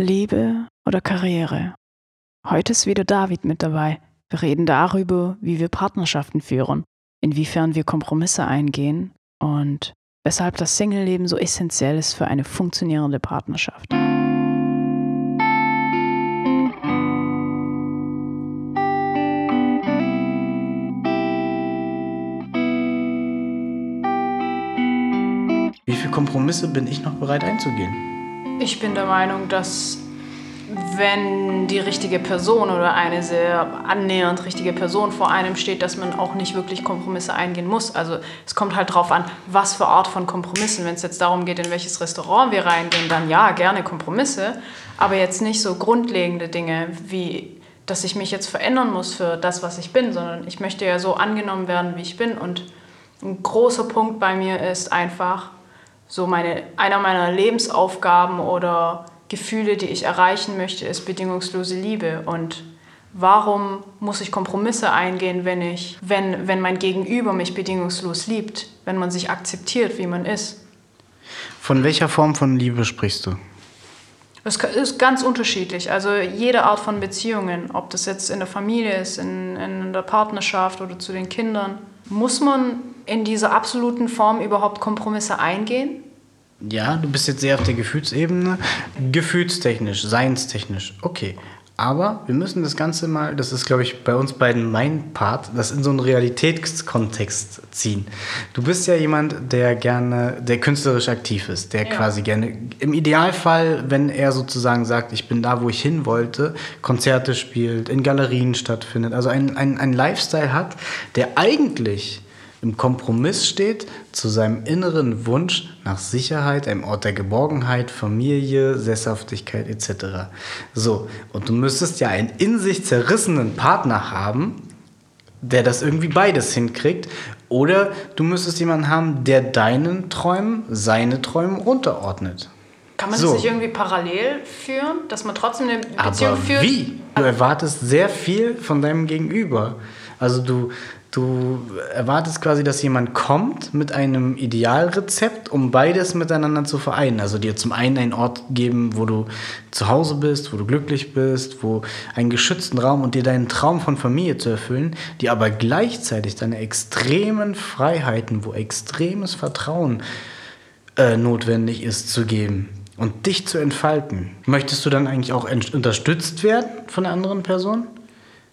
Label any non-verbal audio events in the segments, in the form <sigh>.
Liebe oder Karriere? Heute ist wieder David mit dabei. Wir reden darüber, wie wir Partnerschaften führen, inwiefern wir Kompromisse eingehen und weshalb das Single-Leben so essentiell ist für eine funktionierende Partnerschaft. Wie viele Kompromisse bin ich noch bereit einzugehen? Ich bin der Meinung, dass wenn die richtige Person oder eine sehr annähernd richtige Person vor einem steht, dass man auch nicht wirklich Kompromisse eingehen muss. Also es kommt halt darauf an, was für Art von Kompromissen. Wenn es jetzt darum geht, in welches Restaurant wir reingehen, dann ja, gerne Kompromisse, aber jetzt nicht so grundlegende Dinge wie dass ich mich jetzt verändern muss für das, was ich bin, sondern ich möchte ja so angenommen werden, wie ich bin. Und ein großer Punkt bei mir ist einfach, so meine, einer meiner Lebensaufgaben oder Gefühle, die ich erreichen möchte, ist bedingungslose Liebe. Und warum muss ich Kompromisse eingehen, wenn, ich, wenn, wenn mein Gegenüber mich bedingungslos liebt, wenn man sich akzeptiert, wie man ist? Von welcher Form von Liebe sprichst du? Es ist ganz unterschiedlich. Also jede Art von Beziehungen, ob das jetzt in der Familie ist, in, in der Partnerschaft oder zu den Kindern. Muss man in dieser absoluten Form überhaupt Kompromisse eingehen? Ja, du bist jetzt sehr auf der Gefühlsebene. Gefühlstechnisch, seinstechnisch, okay. Aber wir müssen das Ganze mal, das ist, glaube ich, bei uns beiden mein Part, das in so einen Realitätskontext ziehen. Du bist ja jemand, der gerne, der künstlerisch aktiv ist, der ja. quasi gerne, im Idealfall, wenn er sozusagen sagt, ich bin da, wo ich hin wollte, Konzerte spielt, in Galerien stattfindet, also ein, ein, ein Lifestyle hat, der eigentlich im Kompromiss steht zu seinem inneren Wunsch nach Sicherheit, einem Ort der Geborgenheit, Familie, Sesshaftigkeit etc. So, und du müsstest ja einen in sich zerrissenen Partner haben, der das irgendwie beides hinkriegt. Oder du müsstest jemanden haben, der deinen Träumen, seine Träume unterordnet. Kann man so. das nicht irgendwie parallel führen, dass man trotzdem eine Beziehung Aber führt? Wie? Du erwartest sehr viel von deinem Gegenüber. Also du, Du erwartest quasi, dass jemand kommt mit einem Idealrezept, um beides miteinander zu vereinen. Also dir zum einen einen Ort geben, wo du zu Hause bist, wo du glücklich bist, wo einen geschützten Raum und dir deinen Traum von Familie zu erfüllen, die aber gleichzeitig deine extremen Freiheiten, wo extremes Vertrauen äh, notwendig ist, zu geben und dich zu entfalten. Möchtest du dann eigentlich auch unterstützt werden von der anderen Person?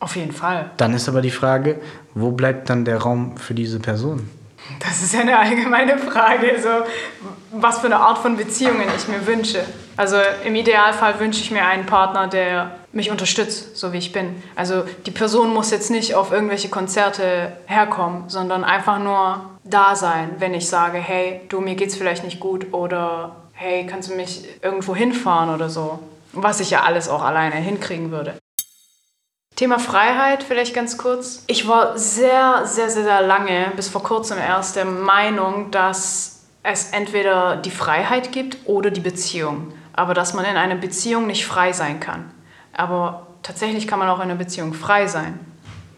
Auf jeden Fall. Dann ist aber die Frage, wo bleibt dann der Raum für diese Person? Das ist ja eine allgemeine Frage, so was für eine Art von Beziehungen ich mir wünsche. Also im Idealfall wünsche ich mir einen Partner, der mich unterstützt, so wie ich bin. Also die Person muss jetzt nicht auf irgendwelche Konzerte herkommen, sondern einfach nur da sein, wenn ich sage, hey, du, mir geht's vielleicht nicht gut oder hey, kannst du mich irgendwo hinfahren oder so. Was ich ja alles auch alleine hinkriegen würde. Thema Freiheit vielleicht ganz kurz. Ich war sehr, sehr, sehr, sehr lange, bis vor kurzem erst, der Meinung, dass es entweder die Freiheit gibt oder die Beziehung. Aber dass man in einer Beziehung nicht frei sein kann. Aber tatsächlich kann man auch in einer Beziehung frei sein.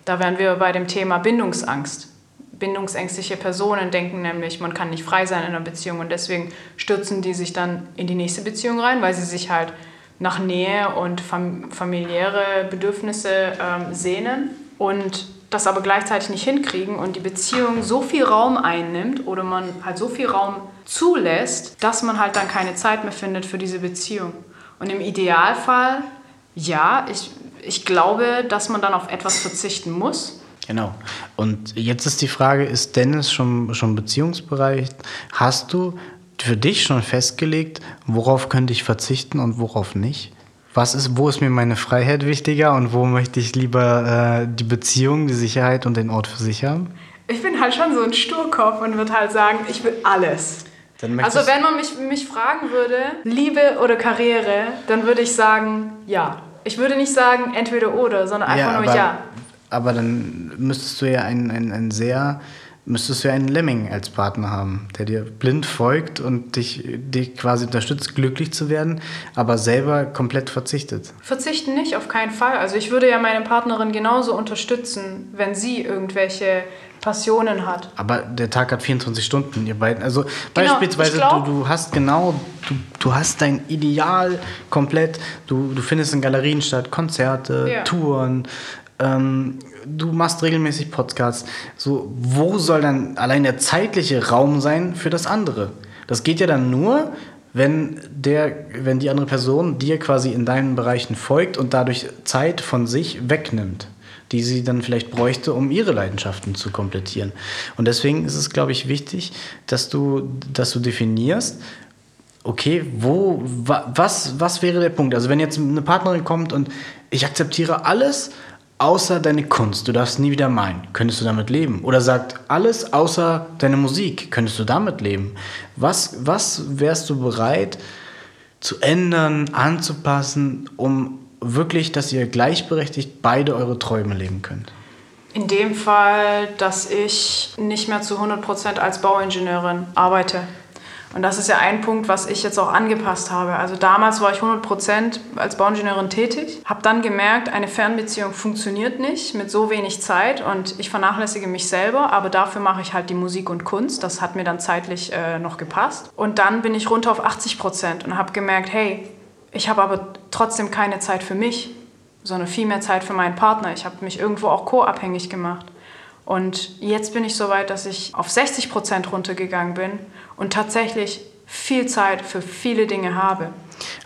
Da wären wir bei dem Thema Bindungsangst. Bindungsängstliche Personen denken nämlich, man kann nicht frei sein in einer Beziehung und deswegen stürzen die sich dann in die nächste Beziehung rein, weil sie sich halt nach Nähe und fam familiäre Bedürfnisse ähm, sehnen und das aber gleichzeitig nicht hinkriegen und die Beziehung so viel Raum einnimmt oder man halt so viel Raum zulässt, dass man halt dann keine Zeit mehr findet für diese Beziehung. Und im Idealfall, ja, ich, ich glaube, dass man dann auf etwas verzichten muss. Genau. Und jetzt ist die Frage, ist Dennis schon, schon beziehungsbereit? Hast du für dich schon festgelegt, worauf könnte ich verzichten und worauf nicht? Was ist, wo ist mir meine Freiheit wichtiger und wo möchte ich lieber äh, die Beziehung, die Sicherheit und den Ort für sich haben? Ich bin halt schon so ein Sturkopf und würde halt sagen, ich will alles. Also wenn man mich, mich fragen würde, Liebe oder Karriere, dann würde ich sagen, ja. Ich würde nicht sagen entweder oder, sondern einfach ja, nur aber, ja. Aber dann müsstest du ja ein, ein, ein sehr müsstest du ja einen Lemming als Partner haben, der dir blind folgt und dich, dich quasi unterstützt, glücklich zu werden, aber selber komplett verzichtet. Verzichten nicht, auf keinen Fall. Also ich würde ja meine Partnerin genauso unterstützen, wenn sie irgendwelche Passionen hat. Aber der Tag hat 24 Stunden, ihr beiden. Also genau, beispielsweise, glaub, du, du hast genau, du, du hast dein Ideal komplett, du, du findest in Galerien statt, Konzerte, ja. Touren, ähm, du machst regelmäßig Podcasts. So, wo soll dann allein der zeitliche Raum sein für das andere? Das geht ja dann nur, wenn, der, wenn die andere Person dir quasi in deinen Bereichen folgt und dadurch Zeit von sich wegnimmt die sie dann vielleicht bräuchte, um ihre Leidenschaften zu komplettieren. Und deswegen ist es, glaube ich, wichtig, dass du, dass du definierst, okay, wo, wa, was, was wäre der Punkt? Also wenn jetzt eine Partnerin kommt und ich akzeptiere alles, außer deine Kunst, du darfst nie wieder malen, könntest du damit leben? Oder sagt, alles außer deine Musik, könntest du damit leben? Was, was wärst du bereit zu ändern, anzupassen, um wirklich, dass ihr gleichberechtigt beide eure Träume leben könnt? In dem Fall, dass ich nicht mehr zu 100% als Bauingenieurin arbeite. Und das ist ja ein Punkt, was ich jetzt auch angepasst habe. Also damals war ich 100% als Bauingenieurin tätig, habe dann gemerkt, eine Fernbeziehung funktioniert nicht mit so wenig Zeit und ich vernachlässige mich selber, aber dafür mache ich halt die Musik und Kunst. Das hat mir dann zeitlich äh, noch gepasst. Und dann bin ich runter auf 80% und habe gemerkt, hey, ich habe aber trotzdem keine Zeit für mich, sondern viel mehr Zeit für meinen Partner. Ich habe mich irgendwo auch co-abhängig gemacht. Und jetzt bin ich so weit, dass ich auf 60 Prozent runtergegangen bin und tatsächlich viel Zeit für viele Dinge habe.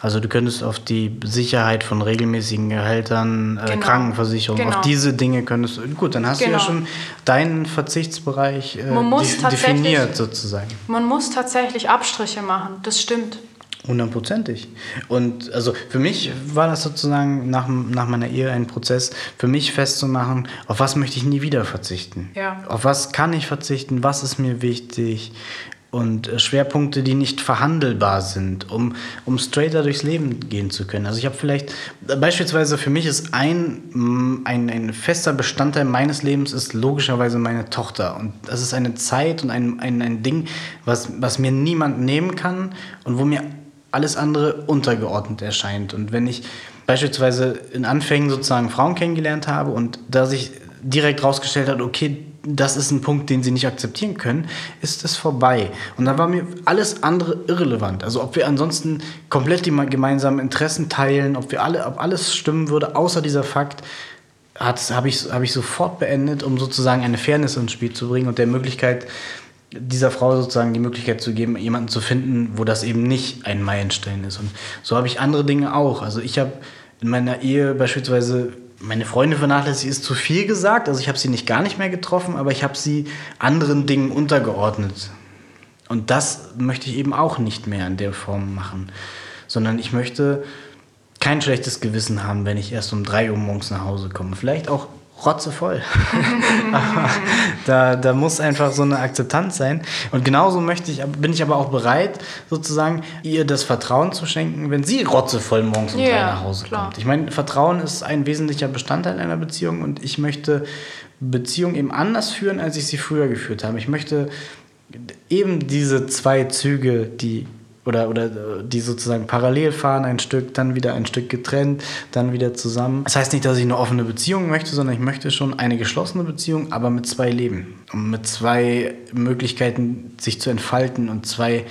Also du könntest auf die Sicherheit von regelmäßigen Gehältern, äh, genau. Krankenversicherung, genau. auf diese Dinge könntest du, gut, dann hast genau. du ja genau. schon deinen Verzichtsbereich äh, definiert sozusagen. Man muss tatsächlich Abstriche machen, das stimmt. Hundertprozentig. Und also für mich war das sozusagen nach, nach meiner Ehe ein Prozess, für mich festzumachen, auf was möchte ich nie wieder verzichten. Ja. Auf was kann ich verzichten, was ist mir wichtig und äh, Schwerpunkte, die nicht verhandelbar sind, um, um straighter durchs Leben gehen zu können. Also ich habe vielleicht, beispielsweise für mich ist ein, mm, ein, ein fester Bestandteil meines Lebens ist logischerweise meine Tochter. Und das ist eine Zeit und ein, ein, ein Ding, was, was mir niemand nehmen kann und wo mir alles andere untergeordnet erscheint. Und wenn ich beispielsweise in Anfängen sozusagen Frauen kennengelernt habe und da sich direkt rausgestellt hat, okay, das ist ein Punkt, den sie nicht akzeptieren können, ist es vorbei. Und dann war mir alles andere irrelevant. Also ob wir ansonsten komplett die gemeinsamen Interessen teilen, ob wir alle, ob alles stimmen würde, außer dieser Fakt, habe ich, hab ich sofort beendet, um sozusagen eine Fairness ins Spiel zu bringen und der Möglichkeit, dieser Frau sozusagen die Möglichkeit zu geben, jemanden zu finden, wo das eben nicht ein Meilenstein ist. Und so habe ich andere Dinge auch. Also ich habe in meiner Ehe beispielsweise meine Freundin vernachlässigt, ist zu viel gesagt. Also ich habe sie nicht gar nicht mehr getroffen, aber ich habe sie anderen Dingen untergeordnet. Und das möchte ich eben auch nicht mehr in der Form machen, sondern ich möchte kein schlechtes Gewissen haben, wenn ich erst um drei Uhr morgens nach Hause komme. Vielleicht auch rotzevoll. aber <laughs> da, da muss einfach so eine Akzeptanz sein. Und genauso möchte ich, bin ich aber auch bereit, sozusagen ihr das Vertrauen zu schenken, wenn sie rotzevoll morgens um yeah, drei nach Hause klar. kommt. Ich meine, Vertrauen ist ein wesentlicher Bestandteil einer Beziehung und ich möchte Beziehungen eben anders führen, als ich sie früher geführt habe. Ich möchte eben diese zwei Züge, die oder, oder die sozusagen parallel fahren, ein Stück, dann wieder ein Stück getrennt, dann wieder zusammen. Das heißt nicht, dass ich eine offene Beziehung möchte, sondern ich möchte schon eine geschlossene Beziehung, aber mit zwei Leben. Und mit zwei Möglichkeiten, sich zu entfalten und zwei,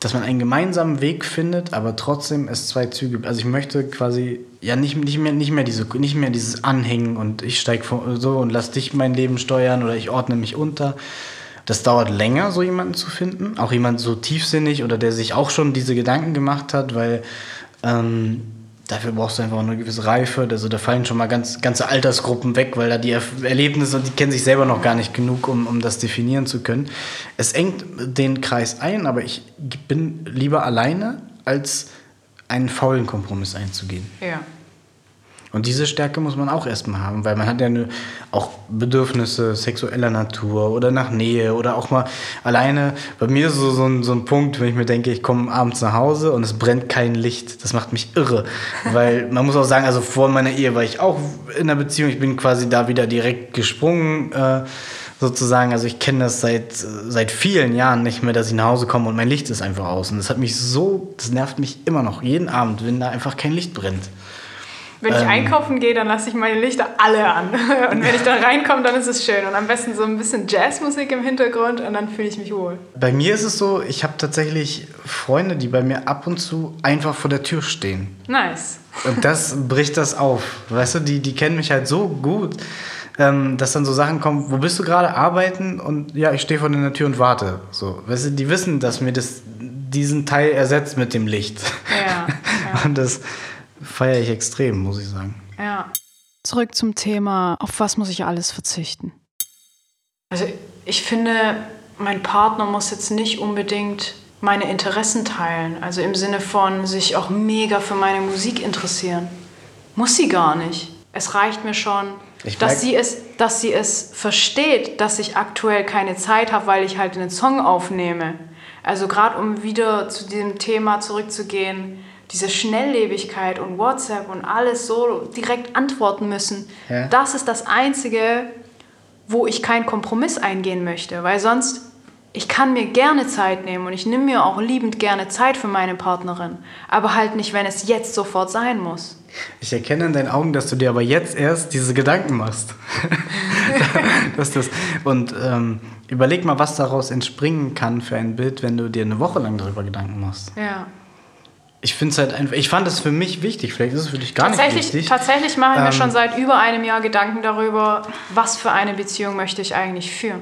dass man einen gemeinsamen Weg findet, aber trotzdem es zwei Züge. Also ich möchte quasi ja nicht, nicht, mehr, nicht, mehr, diese, nicht mehr dieses Anhängen und ich steige so und lass dich mein Leben steuern oder ich ordne mich unter, das dauert länger, so jemanden zu finden. Auch jemand so tiefsinnig oder der sich auch schon diese Gedanken gemacht hat, weil ähm, dafür brauchst du einfach eine gewisse Reife. Also da fallen schon mal ganz, ganze Altersgruppen weg, weil da die Erlebnisse und die kennen sich selber noch gar nicht genug, um, um das definieren zu können. Es engt den Kreis ein, aber ich bin lieber alleine, als einen faulen Kompromiss einzugehen. Ja. Und diese Stärke muss man auch erstmal haben, weil man hat ja eine, auch Bedürfnisse sexueller Natur oder nach Nähe oder auch mal alleine. Bei mir ist so, so, ein, so ein Punkt, wenn ich mir denke, ich komme abends nach Hause und es brennt kein Licht. Das macht mich irre. <laughs> weil man muss auch sagen, also vor meiner Ehe war ich auch in einer Beziehung. Ich bin quasi da wieder direkt gesprungen. Äh, sozusagen, also ich kenne das seit, seit vielen Jahren nicht mehr, dass ich nach Hause komme und mein Licht ist einfach aus. Und das hat mich so, das nervt mich immer noch, jeden Abend, wenn da einfach kein Licht brennt. Wenn ich Ähm. einkaufen gehe, dann lasse ich meine Lichter alle an. <laughs> Und wenn ich da reinkomme, dann ist es schön. Und am besten so ein bisschen Jazzmusik im Hintergrund und dann fühle ich mich wohl. Bei mir ist es so, ich habe tatsächlich Freunde, die bei mir ab und zu einfach vor der Tür stehen. Nice. Und das bricht das auf. Weißt du, die, die kennen mich halt so gut, ähm, dass dann so Sachen kommen, wo bist du gerade arbeiten? Und ja, ich stehe vor der Tür und warte. So, weißt du, die wissen, dass mir das diesen Teil ersetzt mit dem Licht. Ja, ja. <laughs> Und das feiere ich extrem, muss ich sagen. Ja. Zurück zum Thema, auf was muss ich alles verzichten? Also ich finde, mein Partner muss jetzt nicht unbedingt meine Interessen teilen. Also im Sinne von sich auch mega für meine Musik interessieren. Muss sie gar nicht. Es reicht mir schon, dass sie, es, dass sie es versteht, dass ich aktuell keine Zeit habe, weil ich halt einen Song aufnehme. Also gerade um wieder zu diesem Thema zurückzugehen, diese Schnelllebigkeit und WhatsApp und alles so direkt antworten müssen, Ja. das ist das Einzige, wo ich keinen Kompromiss eingehen möchte, weil sonst ich kann mir gerne Zeit nehmen und ich nehme mir auch liebend gerne Zeit für meine Partnerin, aber halt nicht, wenn es jetzt sofort sein muss. Ich erkenne in deinen Augen, dass du dir aber jetzt erst diese Gedanken machst. dass <laughs> das, und ähm, überleg mal, was daraus entspringen kann für ein Bild, wenn du dir eine Woche lang darüber Gedanken machst. Ja. Ich finde es halt einfach, ich fand es für mich wichtig, vielleicht ist es für dich gar nicht wichtig. tatsächlich mache ich mir Ähm, schon seit über einem Jahr Gedanken darüber, was für eine Beziehung möchte ich eigentlich führen.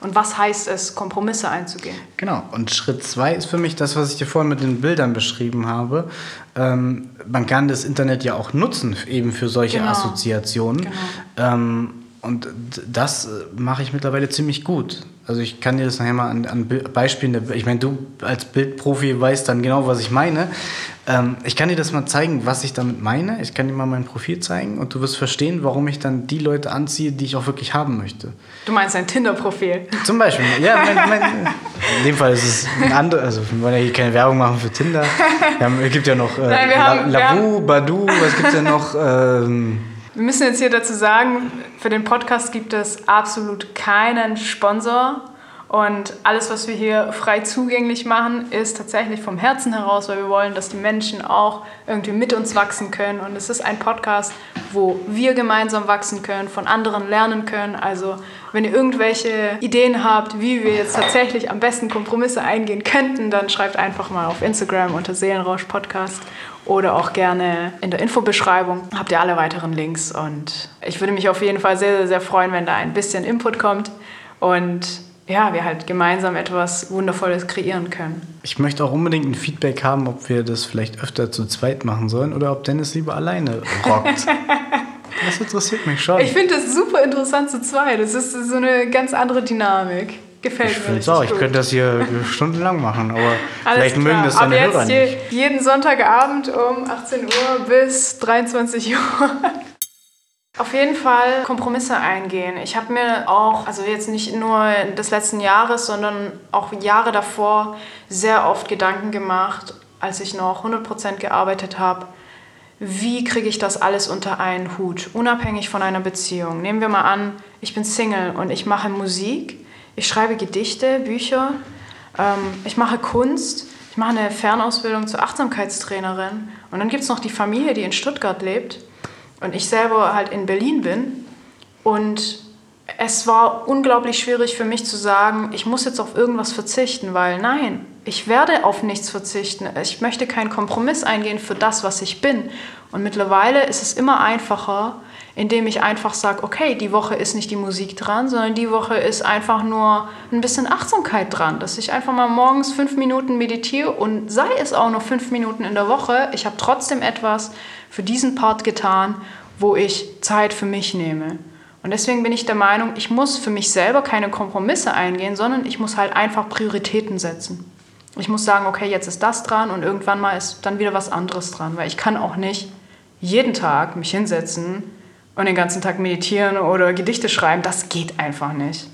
Und was heißt es, Kompromisse einzugehen? Genau, und Schritt zwei ist für mich das, was ich dir vorhin mit den Bildern beschrieben habe. Ähm, man kann das Internet ja auch nutzen, eben für solche Genau. Assoziationen. Genau. Ähm, und das äh, mache ich mittlerweile ziemlich gut. Also ich kann dir das nachher mal an, an Beispielen, ich meine, du als Bildprofi weißt dann genau, was ich meine. Ähm, ich kann dir das mal zeigen, was ich damit meine. Ich kann dir mal mein Profil zeigen und du wirst verstehen, warum ich dann die Leute anziehe, die ich auch wirklich haben möchte. Du meinst ein Tinder-Profil. Zum Beispiel, ja, mein, mein, in dem Fall ist es ein anderes, also wir wollen ja hier keine Werbung machen für Tinder. Haben, es gibt ja noch äh, Nein, haben- Lavu, Badu, was gibt es denn noch? Ähm, Wir müssen jetzt hier dazu sagen, für den Podcast gibt es absolut keinen Sponsor. Und alles, was wir hier frei zugänglich machen, ist tatsächlich vom Herzen heraus, weil wir wollen, dass die Menschen auch irgendwie mit uns wachsen können. Und es ist ein Podcast, wo wir gemeinsam wachsen können, von anderen lernen können. Also wenn ihr irgendwelche Ideen habt, wie wir jetzt tatsächlich am besten Kompromisse eingehen könnten, dann schreibt einfach mal auf Instagram unter Seelenrausch Podcast oder auch gerne in der Infobeschreibung habt ihr alle weiteren Links. Und ich würde mich auf jeden Fall sehr, sehr, sehr freuen, wenn da ein bisschen Input kommt und ja, wir halt gemeinsam etwas Wundervolles kreieren können. ich möchte auch unbedingt ein Feedback haben, ob wir das vielleicht öfter zu zweit machen sollen oder ob Dennis lieber alleine rockt. <laughs> Das interessiert mich schon. Ich finde das super interessant zu zweit. Das ist so eine ganz andere Dynamik. Gefällt Ich mir auch, ich gut. könnte das hier <laughs> stundenlang machen, aber Alles vielleicht mögen klar. das Ab deine jetzt Hörer je, nicht. jeden Sonntagabend um 18 Uhr bis 23 Uhr. <laughs> Auf jeden Fall Kompromisse eingehen. Ich habe mir auch, also jetzt nicht nur des letzten Jahres, sondern auch Jahre davor sehr oft Gedanken gemacht, als ich noch 100% gearbeitet habe. Wie kriege ich das alles unter einen Hut, unabhängig von einer Beziehung? Nehmen wir mal an, ich bin Single und ich mache Musik, ich schreibe Gedichte, Bücher, ähm, ich mache Kunst, ich mache eine Fernausbildung zur Achtsamkeitstrainerin und dann gibt es noch die Familie, die in Stuttgart lebt und ich selber halt in Berlin bin. Und es war unglaublich schwierig für mich zu sagen, ich muss jetzt auf irgendwas verzichten, weil nein, ich werde auf nichts verzichten. Ich möchte keinen Kompromiss eingehen für das, was ich bin. Und mittlerweile ist es immer einfacher, indem ich einfach sage, okay, die Woche ist nicht die Musik dran, sondern die Woche ist einfach nur ein bisschen Achtsamkeit dran, dass ich einfach mal morgens fünf Minuten meditiere und sei es auch nur fünf Minuten in der Woche, ich habe trotzdem etwas für diesen Part getan, wo ich Zeit für mich nehme. Und deswegen bin ich der Meinung, ich muss für mich selber keine Kompromisse eingehen, sondern ich muss halt einfach Prioritäten setzen. Ich muss sagen, okay, jetzt ist das dran und irgendwann mal ist dann wieder was anderes dran, weil ich kann auch nicht jeden Tag mich hinsetzen und den ganzen Tag meditieren oder Gedichte schreiben. Das geht einfach nicht.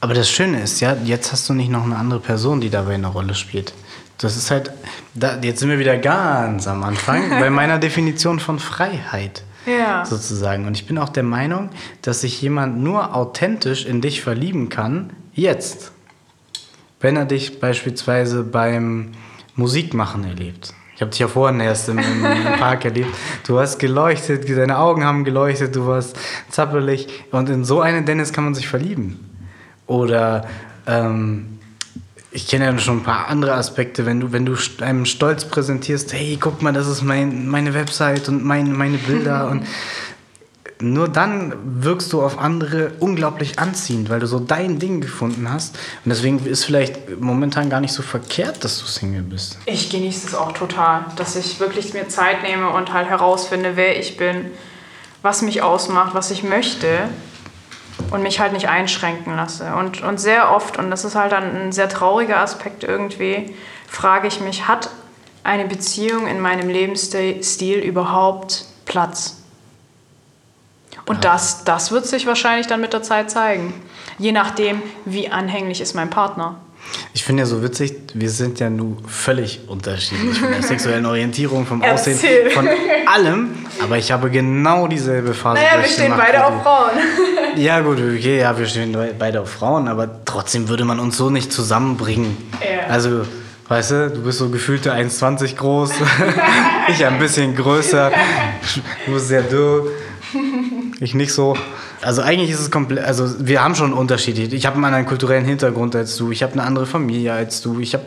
Aber das Schöne ist, ja, jetzt hast du nicht noch eine andere Person, die dabei eine Rolle spielt. Das ist halt, da, jetzt sind wir wieder ganz am Anfang <laughs> bei meiner Definition von Freiheit. Ja. Sozusagen. Und ich bin auch der Meinung, dass sich jemand nur authentisch in dich verlieben kann, jetzt. Wenn er dich beispielsweise beim Musikmachen erlebt. Ich habe dich ja vorhin erst im, im, Park erlebt. Du hast geleuchtet, deine Augen haben geleuchtet, du warst zappelig. Und in so einen Dennis kann man sich verlieben. Oder ähm, ich kenne ja schon ein paar andere Aspekte, wenn du, wenn du einem Stolz präsentierst, hey, guck mal, das ist mein, meine Website und mein, meine Bilder und nur dann wirkst du auf andere unglaublich anziehend, weil du so dein Ding gefunden hast. Und deswegen ist vielleicht momentan gar nicht so verkehrt, dass du Single bist. Ich genieße es auch total, dass ich wirklich mir Zeit nehme und halt herausfinde, wer ich bin, was mich ausmacht, was ich möchte und mich halt nicht einschränken lasse. Und, und sehr oft, und das ist halt dann ein sehr trauriger Aspekt irgendwie, frage ich mich, hat eine Beziehung in meinem Lebensstil überhaupt Platz? Und das, das wird sich wahrscheinlich dann mit der Zeit zeigen. Je nachdem, wie anhänglich ist mein Partner. Ich finde ja so witzig, wir sind ja nun völlig unterschiedlich von der <laughs> sexuellen Orientierung, vom Aussehen, Erzähl. von allem. Aber ich habe genau dieselbe Phase Naja, wir stehen beide auf Frauen. <laughs> Ja gut, okay, ja, wir stehen beide auf Frauen, aber trotzdem würde man uns so nicht zusammenbringen. Ja. Also, weißt du, du bist so gefühlte 1,20 groß, <laughs> ich ein bisschen größer, du bist sehr dürr. Ich nicht so. Also eigentlich ist es komplett, also wir haben schon Unterschiede. Ich habe einen anderen kulturellen Hintergrund als du. Ich habe eine andere Familie als du. Ich habe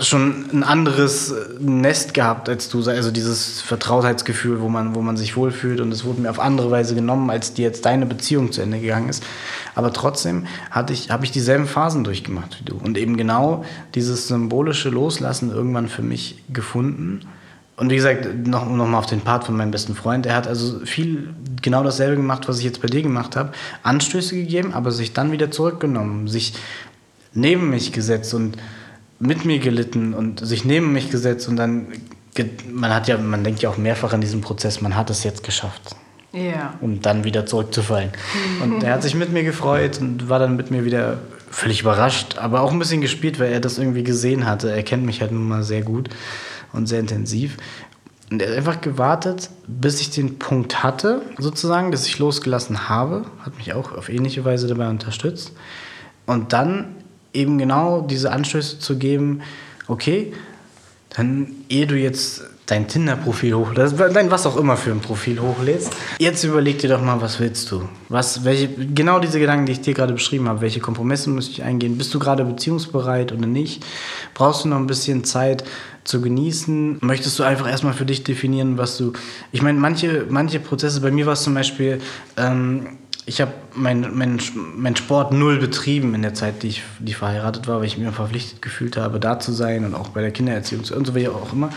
schon ein anderes Nest gehabt als du. Also dieses Vertrautheitsgefühl, wo man, wo man sich wohlfühlt. Und es wurde mir auf andere Weise genommen, als die jetzt deine Beziehung zu Ende gegangen ist. Aber trotzdem hatte ich, habe ich dieselben Phasen durchgemacht wie du. Und eben genau dieses symbolische Loslassen irgendwann für mich gefunden. Und wie gesagt, noch, noch mal auf den Part von meinem besten Freund. Er hat also viel genau dasselbe gemacht, was ich jetzt bei dir gemacht habe. Anstöße gegeben, aber sich dann wieder zurückgenommen, sich neben mich gesetzt und mit mir gelitten und sich neben mich gesetzt und dann man hat ja man denkt ja auch mehrfach an diesen Prozess, man hat es jetzt geschafft. Ja. Um dann wieder zurückzufallen. Und er hat sich mit mir gefreut und war dann mit mir wieder völlig überrascht, aber auch ein bisschen gespielt, weil er das irgendwie gesehen hatte. Er kennt mich halt nun mal sehr gut und sehr intensiv. Und er hat einfach gewartet, bis ich den Punkt hatte, sozusagen, dass ich losgelassen habe. Hat mich auch auf ähnliche Weise dabei unterstützt. Und dann eben genau diese Anstöße zu geben, okay, dann ehe du jetzt dein Tinder-Profil hochlädst, dein was auch immer für ein Profil hochlädst, jetzt überleg dir doch mal, was willst du? Was, welche, genau diese Gedanken, die ich dir gerade beschrieben habe, welche Kompromisse muss ich eingehen? Bist du gerade beziehungsbereit oder nicht? Brauchst du noch ein bisschen Zeit zu genießen? Möchtest du einfach erstmal für dich definieren, was du. Ich meine, manche, manche Prozesse, bei mir war es zum Beispiel, ähm, ich habe meinen mein, mein Sport null betrieben in der Zeit, die ich die verheiratet war, weil ich mir verpflichtet gefühlt habe, da zu sein und auch bei der Kindererziehung und so weiter auch immer.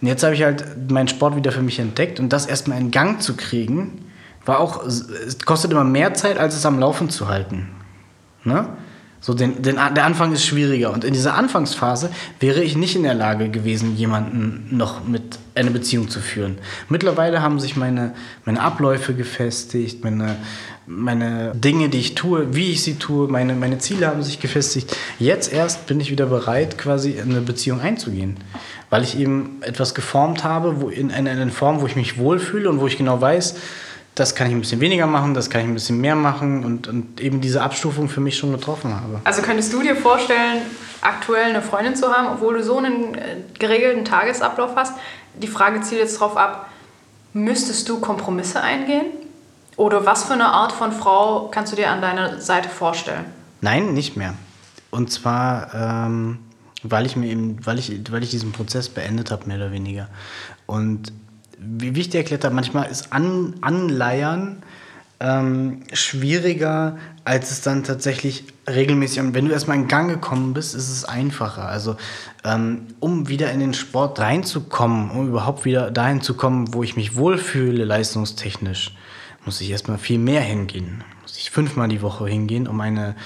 Und jetzt habe ich halt meinen Sport wieder für mich entdeckt und das erstmal in Gang zu kriegen, war auch, es kostet immer mehr Zeit, als es am Laufen zu halten. Ne? So den, den, der Anfang ist schwieriger. Und in dieser Anfangsphase wäre ich nicht in der Lage gewesen, jemanden noch mit eine Beziehung zu führen. Mittlerweile haben sich meine, meine Abläufe gefestigt, meine, meine Dinge, die ich tue, wie ich sie tue, meine, meine Ziele haben sich gefestigt. Jetzt erst bin ich wieder bereit, quasi in eine Beziehung einzugehen. Weil ich eben etwas geformt habe, wo in, in eine Form, wo ich mich wohlfühle und wo ich genau weiß, das kann ich ein bisschen weniger machen, das kann ich ein bisschen mehr machen und, und eben diese Abstufung für mich schon getroffen habe. Also könntest du dir vorstellen, aktuell eine Freundin zu haben, obwohl du so einen äh, geregelten Tagesablauf hast? Die Frage zielt jetzt darauf ab, müsstest du Kompromisse eingehen? Oder was für eine Art von Frau kannst du dir an deiner Seite vorstellen? Nein, nicht mehr. Und zwar, ähm, weil ich mir eben, weil ich, weil ich diesen Prozess beendet habe, mehr oder weniger. Und wie wichtig erklärt habe, manchmal ist An Anleiern ähm, schwieriger, als es dann tatsächlich regelmäßig. Und wenn du erstmal in Gang gekommen bist, ist es einfacher. Also, ähm, um wieder in den Sport reinzukommen, um überhaupt wieder dahin zu kommen, wo ich mich wohlfühle, leistungstechnisch, muss ich erstmal viel mehr hingehen. Muss ich fünfmal die Woche hingehen, um eine.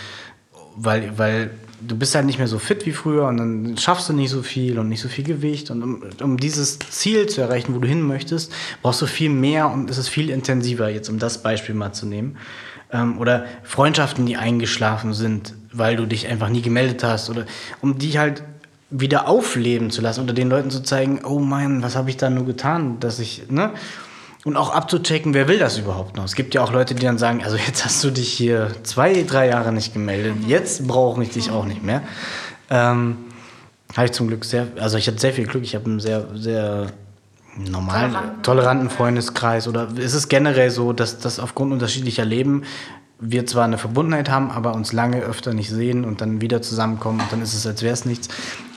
Weil, weil du bist halt nicht mehr so fit wie früher und dann schaffst du nicht so viel und nicht so viel Gewicht. Und um, um dieses Ziel zu erreichen, wo du hin möchtest, brauchst du viel mehr und es ist viel intensiver, jetzt um das Beispiel mal zu nehmen. Ähm, oder Freundschaften, die eingeschlafen sind, weil du dich einfach nie gemeldet hast. Oder um die halt wieder aufleben zu lassen oder den Leuten zu zeigen, oh Mann, was habe ich da nur getan, dass ich, ne? Und auch abzuchecken, wer will das überhaupt noch. Es gibt ja auch Leute, die dann sagen, also jetzt hast du dich hier zwei, drei Jahre nicht gemeldet, jetzt brauche ich dich auch nicht mehr. Ähm, habe ich zum Glück sehr, also ich hatte sehr viel Glück, ich habe einen sehr, sehr normalen, toleranten, toleranten Freundeskreis. Oder ist es generell so, dass das aufgrund unterschiedlicher Leben wir zwar eine Verbundenheit haben, aber uns lange öfter nicht sehen und dann wieder zusammenkommen und dann ist es, als wäre es nichts.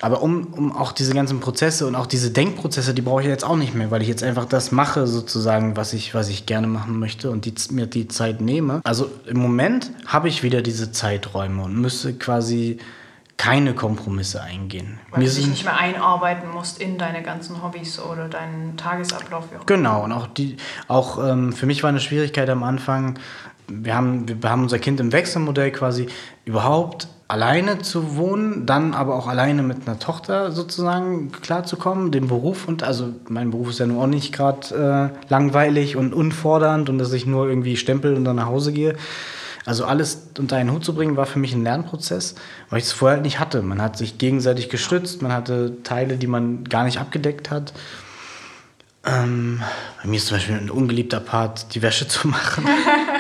Aber um, um auch diese ganzen Prozesse und auch diese Denkprozesse, die brauche ich jetzt auch nicht mehr, weil ich jetzt einfach das mache, sozusagen, was ich, was ich gerne machen möchte und die, mir die Zeit nehme. Also im Moment habe ich wieder diese Zeiträume und müsste quasi keine Kompromisse eingehen. Weil Mir du dich nicht mehr einarbeiten musst in deine ganzen Hobbys oder deinen Tagesablauf. Genau, und auch, die, auch ähm, für mich war eine Schwierigkeit am Anfang, wir haben, wir haben unser Kind im Wechselmodell quasi überhaupt alleine zu wohnen, dann aber auch alleine mit einer Tochter sozusagen klarzukommen, den Beruf und also mein Beruf ist ja nun auch nicht gerade äh, langweilig und unfordernd und dass ich nur irgendwie stempel und dann nach Hause gehe. Also alles unter einen Hut zu bringen, war für mich ein Lernprozess, weil ich es vorher nicht hatte. Man hat sich gegenseitig gestützt, man hatte Teile, die man gar nicht abgedeckt hat. Ähm, bei mir ist zum Beispiel ein ungeliebter Part, die Wäsche zu machen. <laughs>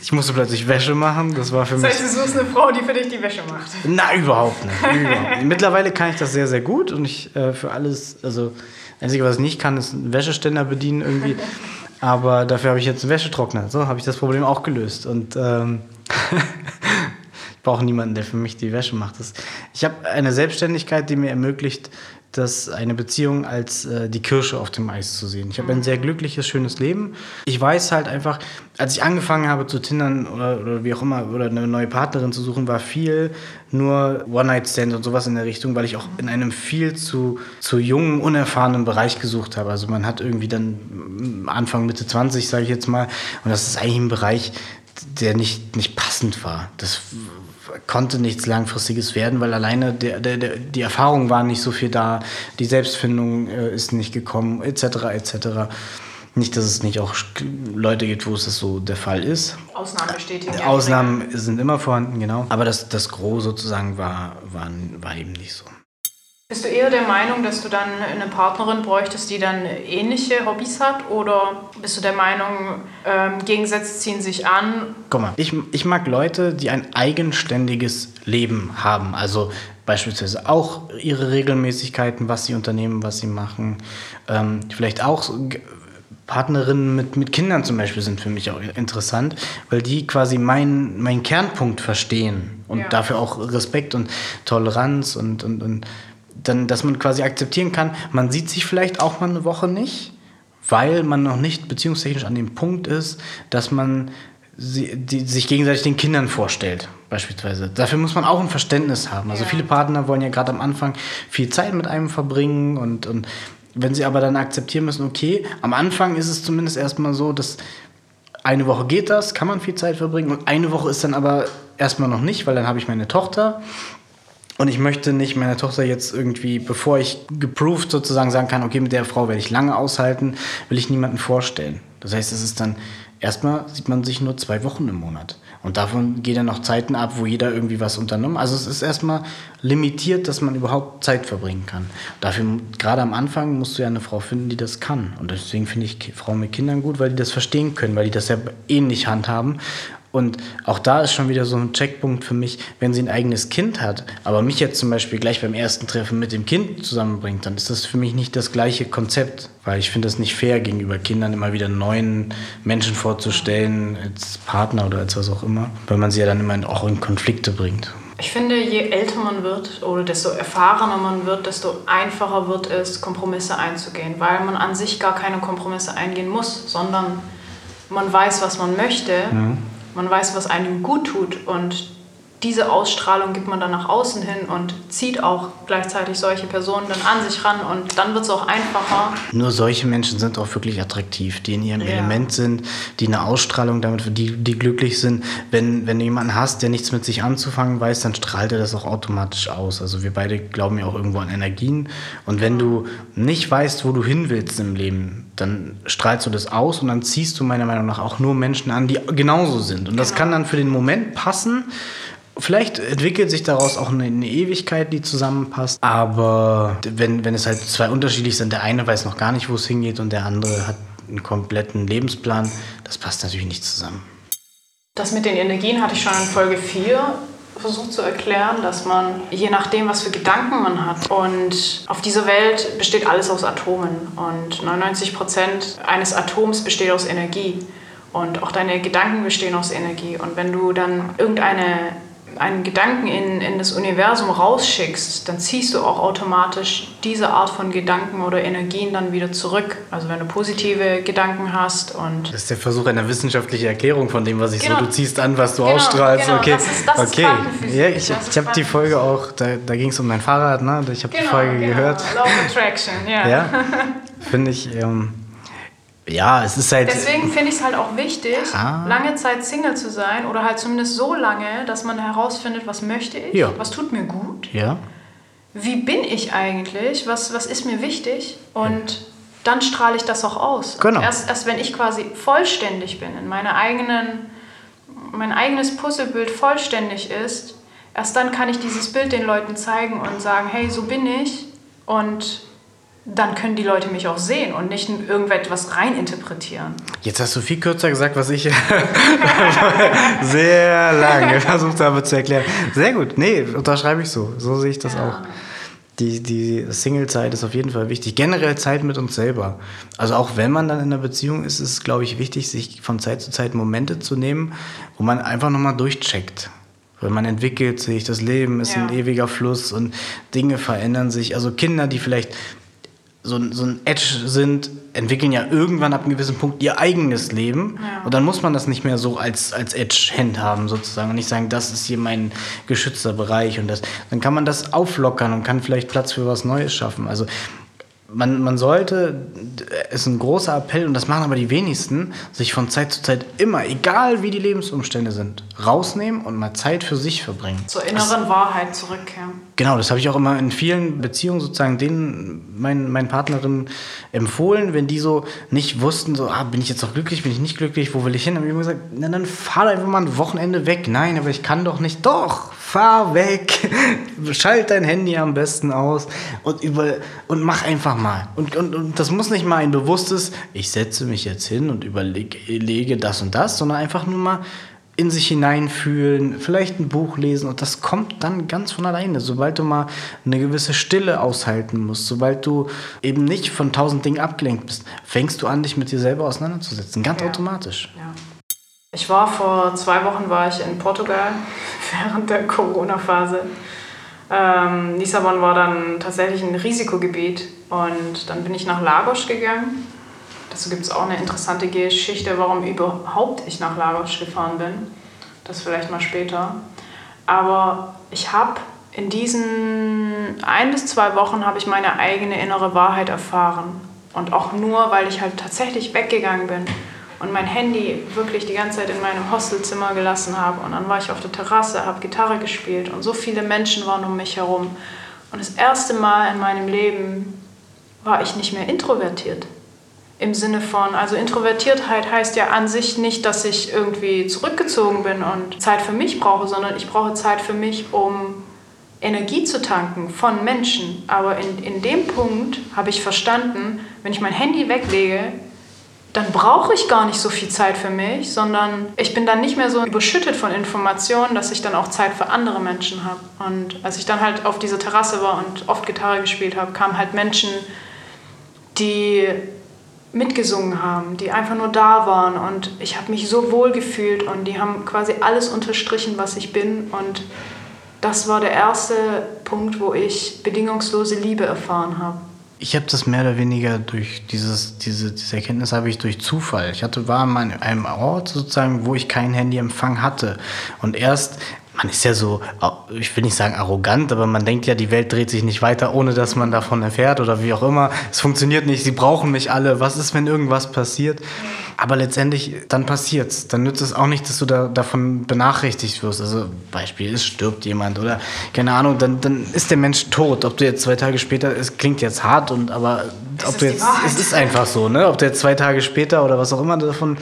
ich musste plötzlich Wäsche machen. Das war für das heißt, mich. du suchst eine Frau, die für dich die Wäsche macht. Na, überhaupt nicht. <laughs> Überhaupt. Mittlerweile kann ich das sehr, sehr gut und ich äh, für alles, also das Einzige, was ich nicht kann, ist einen Wäscheständer bedienen irgendwie. <laughs> Aber dafür habe ich jetzt einen Wäschetrockner. So habe ich das Problem auch gelöst. Und ähm, <laughs> ich brauche niemanden, der für mich die Wäsche macht. Das, ich habe eine Selbstständigkeit, die mir ermöglicht, das eine Beziehung als äh, die Kirsche auf dem Eis zu sehen. Ich habe ein sehr glückliches, schönes Leben. Ich weiß halt einfach, als ich angefangen habe zu tindern oder, oder wie auch immer, oder eine neue Partnerin zu suchen, war viel nur One-Night-Stand und sowas in der Richtung, weil ich auch in einem viel zu, zu jungen, unerfahrenen Bereich gesucht habe. Also man hat irgendwie dann Anfang, Mitte 20, sage ich jetzt mal, und das ist eigentlich ein Bereich, der nicht, nicht passend war. Das konnte nichts Langfristiges werden, weil alleine der, der, der, die Erfahrung war nicht so viel da, die Selbstfindung äh, ist nicht gekommen, etc. etc. Nicht, dass es nicht auch Leute gibt, wo es das so der Fall ist. Ausnahmen bestätigen. Ausnahmen sind immer vorhanden, genau. Aber das, das Gros sozusagen war, war, war eben nicht so. Bist du eher der Meinung, dass du dann eine Partnerin bräuchtest, die dann ähnliche Hobbys hat? Oder bist du der Meinung, ähm, Gegensätze ziehen sich an? Guck mal, ich, ich mag Leute, die ein eigenständiges Leben haben. Also beispielsweise auch ihre Regelmäßigkeiten, was sie unternehmen, was sie machen. Ähm, vielleicht auch Partnerinnen mit, mit Kindern zum Beispiel sind für mich auch interessant, weil die quasi meinen mein Kernpunkt verstehen und ja. dafür auch Respekt und Toleranz und, und, und dann, dass man quasi akzeptieren kann, man sieht sich vielleicht auch mal eine Woche nicht, weil man noch nicht beziehungstechnisch an dem Punkt ist, dass man sie, die, sich gegenseitig den Kindern vorstellt, beispielsweise. Dafür muss man auch ein Verständnis haben. Also ja. viele Partner wollen ja gerade am Anfang viel Zeit mit einem verbringen und, und wenn sie aber dann akzeptieren müssen, okay, am Anfang ist es zumindest erstmal so, dass eine Woche geht das, kann man viel Zeit verbringen und eine Woche ist dann aber erstmal noch nicht, weil dann habe ich meine Tochter und ich möchte nicht meiner Tochter jetzt irgendwie, bevor ich geproved sozusagen sagen kann, okay, mit der Frau werde ich lange aushalten, will ich niemanden vorstellen. Das heißt, es ist dann, erstmal sieht man sich nur zwei Wochen im Monat. Und davon gehen dann noch Zeiten ab, wo jeder irgendwie was unternommen. Also es ist erstmal limitiert, dass man überhaupt Zeit verbringen kann. Dafür, gerade am Anfang, musst du ja eine Frau finden, die das kann. Und deswegen finde ich Frauen mit Kindern gut, weil die das verstehen können, weil die das ja ähnlich handhaben und auch da ist schon wieder so ein Checkpunkt für mich, wenn sie ein eigenes Kind hat, aber mich jetzt zum Beispiel gleich beim ersten Treffen mit dem Kind zusammenbringt, dann ist das für mich nicht das gleiche Konzept, weil ich finde es nicht fair, gegenüber Kindern immer wieder neuen Menschen vorzustellen, als Partner oder als was auch immer, weil man sie ja dann immer auch in Konflikte bringt. Ich finde, je älter man wird oder desto erfahrener man wird, desto einfacher wird es, Kompromisse einzugehen, weil man an sich gar keine Kompromisse eingehen muss, sondern man weiß, was man möchte. Ja man weiß, was einem gut tut und diese Ausstrahlung gibt man dann nach außen hin und zieht auch gleichzeitig solche Personen dann an sich ran und dann wird es auch einfacher. Nur solche Menschen sind auch wirklich attraktiv, die in ihrem ja. Element sind, die eine Ausstrahlung damit, die, die glücklich sind. Wenn, wenn du jemanden hast, der nichts mit sich anzufangen weiß, dann strahlt er das auch automatisch aus. Also wir beide glauben ja auch irgendwo an Energien und wenn du nicht weißt, wo du hin willst im Leben, dann strahlst du das aus und dann ziehst du meiner Meinung nach auch nur Menschen an, die genauso sind. Und das genau. kann dann für den Moment passen Vielleicht entwickelt sich daraus auch eine, Ewigkeit, die zusammenpasst. Aber wenn, wenn es halt zwei unterschiedlich sind, der eine weiß noch gar nicht, wo es hingeht und der andere hat einen kompletten Lebensplan, das passt natürlich nicht zusammen. Das mit den Energien hatte ich schon in Folge 4 versucht zu erklären, dass man je nachdem, was für Gedanken man hat und auf dieser Welt besteht alles aus Atomen und 99 Prozent eines Atoms besteht aus Energie und auch deine Gedanken bestehen aus Energie und wenn du dann irgendeine einen Gedanken in, in das Universum rausschickst, dann ziehst du auch automatisch diese Art von Gedanken oder Energien dann wieder zurück. Also wenn du positive Gedanken hast und... Das ist der Versuch einer wissenschaftlichen Erklärung von dem, was ich genau. so... Du ziehst an, was du genau, ausstrahlst. Genau. Okay, das ist, das okay. Ja, ich, ich habe die Folge auch, da, da ging es um mein Fahrrad, ne? ich habe die genau, Folge genau. gehört. Law of Attraction, ja. ja finde ich... Ähm, ja, es ist halt. Deswegen finde ich es halt auch wichtig, ah. lange Zeit Single zu sein oder halt zumindest so lange, dass man herausfindet, was möchte ich, ja. was tut mir gut, ja. wie bin ich eigentlich, was, was ist mir wichtig und dann strahle ich das auch aus. Genau. Erst, erst wenn ich quasi vollständig bin, in meiner eigenen, mein eigenes Puzzlebild vollständig ist, erst dann kann ich dieses Bild den Leuten zeigen und sagen, hey, so bin ich und dann können die Leute mich auch sehen und nicht irgendetwas reininterpretieren. Jetzt hast du viel kürzer gesagt, was ich <laughs> sehr lange versucht habe zu erklären. Sehr gut, nee, unterschreibe ich so. So sehe ich das ja. auch. Die, die Single-Zeit ist auf jeden Fall wichtig. Generell Zeit mit uns selber. Also auch wenn man dann in einer Beziehung ist, ist es, glaube ich, wichtig, sich von Zeit zu Zeit Momente zu nehmen, wo man einfach nochmal durchcheckt. Weil man entwickelt sich, das Leben ist ja. ein ewiger Fluss und Dinge verändern sich. Also Kinder, die vielleicht so, so ein Edge sind, entwickeln ja irgendwann ab einem gewissen Punkt ihr eigenes Leben. Ja. Und dann muss man das nicht mehr so als, als Edge handhaben sozusagen und nicht sagen, das ist hier mein geschützter Bereich und das. Dann kann man das auflockern und kann vielleicht Platz für was Neues schaffen. Also man, man sollte, ist ein großer Appell, und das machen aber die wenigsten, sich von Zeit zu Zeit immer, egal wie die Lebensumstände sind, rausnehmen und mal Zeit für sich verbringen. Zur inneren das, Wahrheit zurückkehren. Genau, das habe ich auch immer in vielen Beziehungen sozusagen denen, meinen, meinen Partnerinnen empfohlen, wenn die so nicht wussten, so, ah, bin ich jetzt noch glücklich, bin ich nicht glücklich, wo will ich hin? Dann habe ich immer gesagt, na, dann fahr einfach mal ein Wochenende weg. Nein, aber ich kann doch nicht. Doch, fahr weg, <laughs> schalt dein Handy am besten aus und, über, und mach einfach mal. Und, und, und das muss nicht mal ein bewusstes, ich setze mich jetzt hin und überlege das und das, sondern einfach nur mal in sich hineinfühlen, vielleicht ein Buch lesen und das kommt dann ganz von alleine. Sobald du mal eine gewisse Stille aushalten musst, sobald du eben nicht von tausend Dingen abgelenkt bist, fängst du an, dich mit dir selber auseinanderzusetzen, ganz ja. automatisch. Ja. Ich war vor zwei Wochen war ich in Portugal während der Corona-Phase. Ähm, Lissabon war dann tatsächlich ein Risikogebiet und dann bin ich nach Lagos gegangen. Dazu gibt es auch eine interessante Geschichte, warum überhaupt ich nach Lagos gefahren bin. Das vielleicht mal später. Aber ich habe in diesen ein bis zwei Wochen habe ich meine eigene innere Wahrheit erfahren. Und auch nur, weil ich halt tatsächlich weggegangen bin und mein Handy wirklich die ganze Zeit in meinem Hostelzimmer gelassen habe. Und dann war ich auf der Terrasse, habe Gitarre gespielt und so viele Menschen waren um mich herum. Und das erste Mal in meinem Leben war ich nicht mehr introvertiert. Im Sinne von, also Introvertiertheit heißt ja an sich nicht, dass ich irgendwie zurückgezogen bin und Zeit für mich brauche, sondern ich brauche Zeit für mich, um Energie zu tanken von Menschen. Aber in, in dem Punkt habe ich verstanden, wenn ich mein Handy weglege, dann brauche ich gar nicht so viel Zeit für mich, sondern ich bin dann nicht mehr so überschüttet von Informationen, dass ich dann auch Zeit für andere Menschen habe. Und als ich dann halt auf dieser Terrasse war und oft Gitarre gespielt habe, kamen halt Menschen, die mitgesungen haben, die einfach nur da waren. Und ich habe mich so wohl gefühlt und die haben quasi alles unterstrichen, was ich bin. Und das war der erste Punkt, wo ich bedingungslose Liebe erfahren habe ich habe das mehr oder weniger durch dieses, diese, diese Erkenntnis habe ich durch Zufall. Ich hatte, war an einem Ort sozusagen, wo ich keinen Handyempfang hatte. Und erst man ist ja so, ich will nicht sagen arrogant, aber man denkt ja, die Welt dreht sich nicht weiter, ohne dass man davon erfährt oder wie auch immer. Es funktioniert nicht, sie brauchen mich alle. Was ist, wenn irgendwas passiert? Aber letztendlich, dann passiert's. Dann nützt es auch nicht, dass du da, davon benachrichtigt wirst. Also Beispiel, es stirbt jemand oder keine Ahnung, dann, dann ist der Mensch tot. Ob du jetzt zwei Tage später, es klingt jetzt hart und aber es ob du jetzt, es ist einfach so, ne? Ob du jetzt zwei Tage später oder was auch immer davon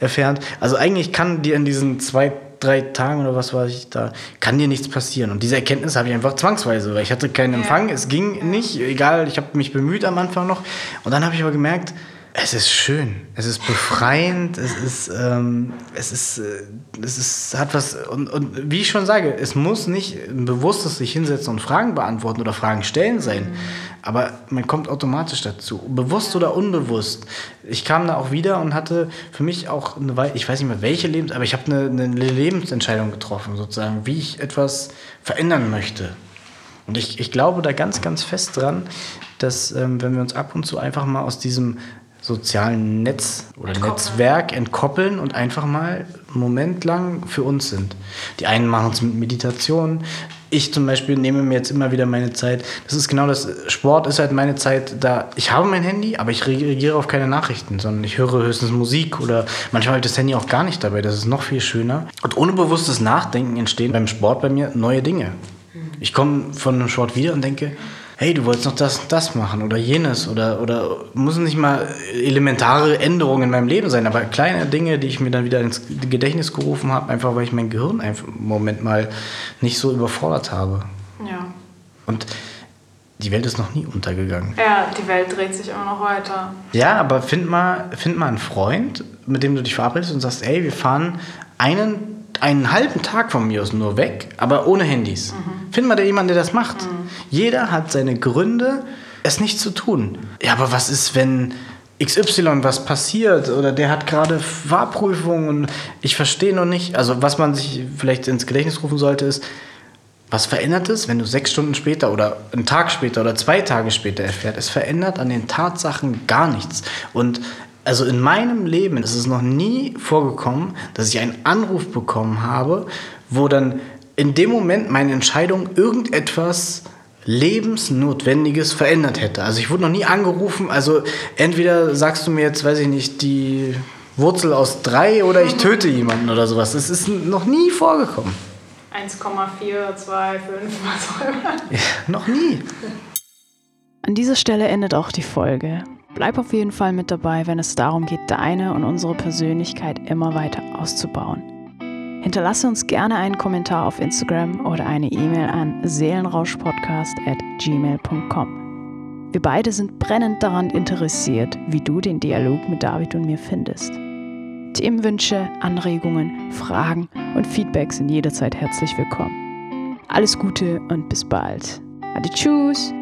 erfährt. Also eigentlich kann dir in diesen zwei drei Tagen oder was war ich da, kann dir nichts passieren. Und diese Erkenntnis habe ich einfach zwangsweise, weil ich hatte keinen Empfang, ja. es ging nicht, egal, ich habe mich bemüht am Anfang noch. Und dann habe ich aber gemerkt, Es ist schön, es ist befreiend, es ist, ähm, es ist, äh, es ist, hat was, und, und wie ich schon sage, es muss nicht ein bewusstes sich hinsetzen und Fragen beantworten oder Fragen stellen sein, mhm. aber man kommt automatisch dazu, bewusst oder unbewusst. Ich kam da auch wieder und hatte für mich auch eine Weile, ich weiß nicht mehr welche Lebens, aber ich habe eine, eine Lebensentscheidung getroffen, sozusagen, wie ich etwas verändern möchte. Und ich, ich glaube da ganz, ganz fest dran, dass ähm, wenn wir uns ab und zu einfach mal aus diesem sozialen Netz oder entkoppeln. Netzwerk entkoppeln und einfach mal einen Moment lang für uns sind. Die einen machen es mit Meditation. Ich zum Beispiel nehme mir jetzt immer wieder meine Zeit. Das ist genau das. Sport ist halt meine Zeit da. Ich habe mein Handy, aber ich reagiere auf keine Nachrichten, sondern ich höre höchstens Musik oder manchmal habe ich das Handy auch gar nicht dabei. Das ist noch viel schöner. Und ohne bewusstes Nachdenken entstehen beim Sport bei mir neue Dinge. Ich komme von einem Sport wieder und denke, hey, du wolltest noch das und das machen oder jenes oder, oder müssen nicht mal elementare Änderungen in meinem Leben sein, aber kleine Dinge, die ich mir dann wieder ins Gedächtnis gerufen habe, einfach weil ich mein Gehirn einfach im Moment mal nicht so überfordert habe. Ja. Und die Welt ist noch nie untergegangen. Ja, die Welt dreht sich immer noch weiter. Ja, aber find mal, find mal einen Freund, mit dem du dich verabredest und sagst, ey, wir fahren einen einen halben Tag von mir aus nur weg, aber ohne Handys. Mhm. Find mal da jemanden, der das macht. Mhm. Jeder hat seine Gründe, es nicht zu tun. Ja, aber was ist, wenn XY was passiert oder der hat gerade Fahrprüfung und ich verstehe noch nicht. Also was man sich vielleicht ins Gedächtnis rufen sollte ist, was verändert es, wenn du sechs Stunden später oder einen Tag später oder zwei Tage später erfährst? Es verändert an den Tatsachen gar nichts. Und also in meinem Leben ist es noch nie vorgekommen, dass ich einen Anruf bekommen habe, wo dann in dem Moment meine Entscheidung irgendetwas lebensnotwendiges verändert hätte. Also ich wurde noch nie angerufen, also entweder sagst du mir jetzt, weiß ich nicht, die Wurzel aus drei oder ich töte jemanden oder sowas. Das ist noch nie vorgekommen. 1,425, was auch immer. Ja, noch nie. An dieser Stelle endet auch die Folge. Bleib auf jeden Fall mit dabei, wenn es darum geht, deine und unsere Persönlichkeit immer weiter auszubauen. Hinterlasse uns gerne einen Kommentar auf Instagram oder eine E-Mail an seelenrauschpodcast at gmail.com. Wir beide sind brennend daran interessiert, wie du den Dialog mit David und mir findest. Themenwünsche, Anregungen, Fragen und Feedback sind jederzeit herzlich willkommen. Alles Gute und bis bald. Ade, tschüss!